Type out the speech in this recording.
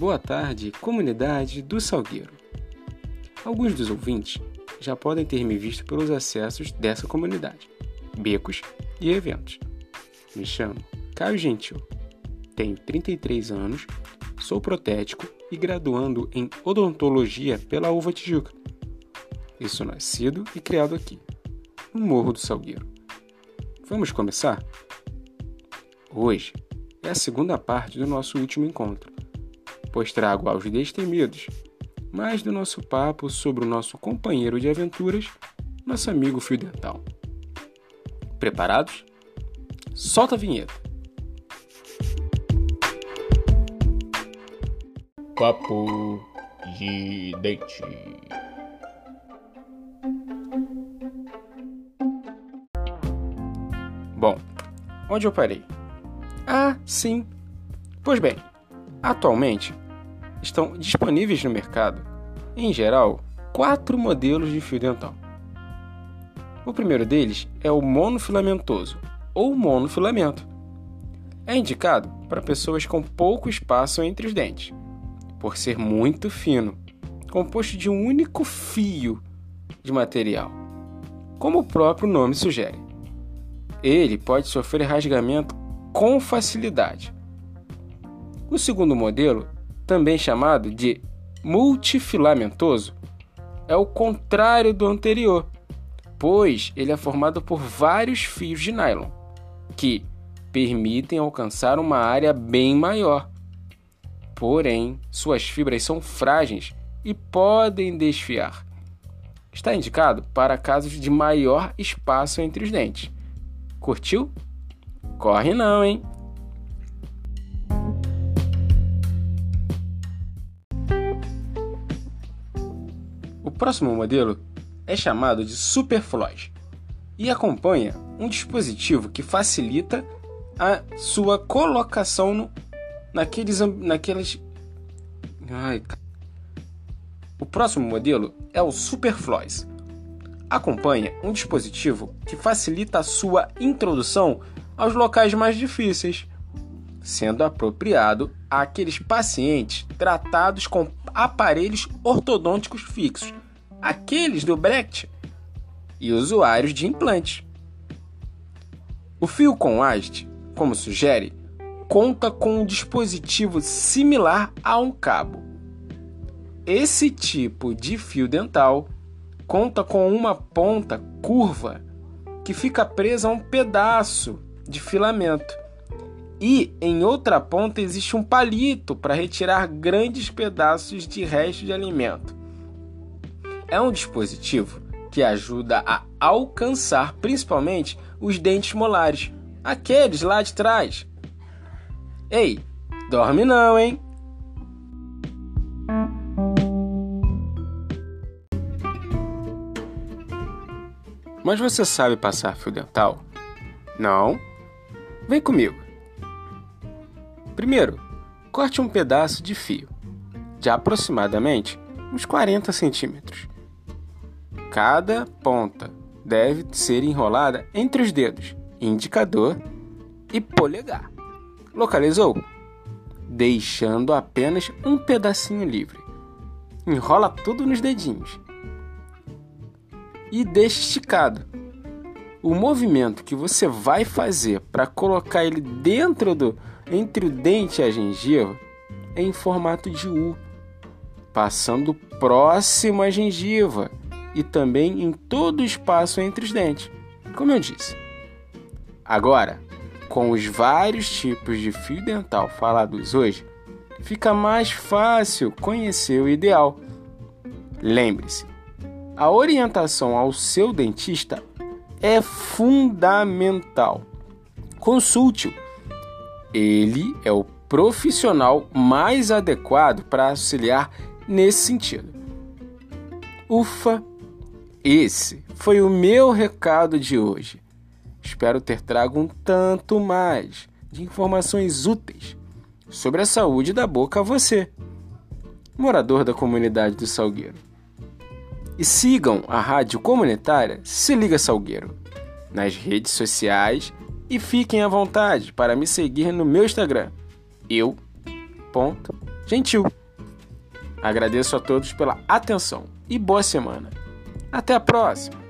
boa tarde, comunidade do Salgueiro. Alguns dos ouvintes já podem ter me visto pelos acessos dessa comunidade, becos e eventos. Me chamo Caio Gentil, tenho 33 anos, sou protético e graduando em odontologia pela Uva Tijuca. E sou nascido e criado aqui, no Morro do Salgueiro. Vamos começar? Hoje é a segunda parte do nosso último encontro, pois trago aos destemidos mais do nosso papo sobre o nosso companheiro de aventuras, nosso amigo fio dental. Preparados? Solta a vinheta! Papo de dente. Bom, onde eu parei? Ah, sim. Pois bem, atualmente estão disponíveis no mercado, em geral, quatro modelos de fio dental. O primeiro deles é o monofilamentoso ou monofilamento. É indicado para pessoas com pouco espaço entre os dentes, por ser muito fino, composto de um único fio de material, como o próprio nome sugere. Ele pode sofrer rasgamento com facilidade. O segundo modelo, também chamado de multifilamentoso, é o contrário do anterior, pois ele é formado por vários fios de nylon, que permitem alcançar uma área bem maior. Porém, suas fibras são frágeis e podem desfiar. Está indicado para casos de maior espaço entre os dentes. Curtiu? Corre não, hein? Próximo modelo é chamado de Superfloid e acompanha um dispositivo que facilita a sua colocação no, naqueles, naqueles. Ai, o próximo modelo é o Superfloys. Acompanha um dispositivo que facilita a sua introdução aos locais mais difíceis, sendo apropriado àqueles pacientes tratados com aparelhos ortodônticos fixos, aqueles do Brecht, e usuários de implantes. O fio com haste, como sugere, conta com um dispositivo similar a um cabo. Esse tipo de fio dental conta com uma ponta curva que fica presa a um pedaço de filamento. E em outra ponta existe um palito para retirar grandes pedaços de resto de alimento. É um dispositivo que ajuda a alcançar principalmente os dentes molares, aqueles lá de trás. Ei, dorme não, hein? Mas você sabe passar fio dental? Não? Vem comigo. Primeiro, corte um pedaço de fio, de aproximadamente uns 40 centímetros. Cada ponta deve ser enrolada entre os dedos indicador e polegar. Localizou? Deixando apenas um pedacinho livre. Enrola tudo nos dedinhos e deixe esticado o movimento que você vai fazer para colocar ele dentro do entre o dente e a gengiva é em formato de U, passando próximo à gengiva e também em todo o espaço entre os dentes, como eu disse. Agora, com os vários tipos de fio dental falados hoje, fica mais fácil conhecer o ideal. Lembre-se, a orientação ao seu dentista é fundamental. Consulte-o. Ele é o profissional mais adequado para auxiliar nesse sentido. Ufa! Esse foi o meu recado de hoje. Espero ter trago um tanto mais de informações úteis sobre a saúde da boca a você, morador da comunidade do Salgueiro e sigam a rádio comunitária Se Liga Salgueiro nas redes sociais e fiquem à vontade para me seguir no meu Instagram, eu. gentil. Agradeço a todos pela atenção e boa semana. Até a próxima!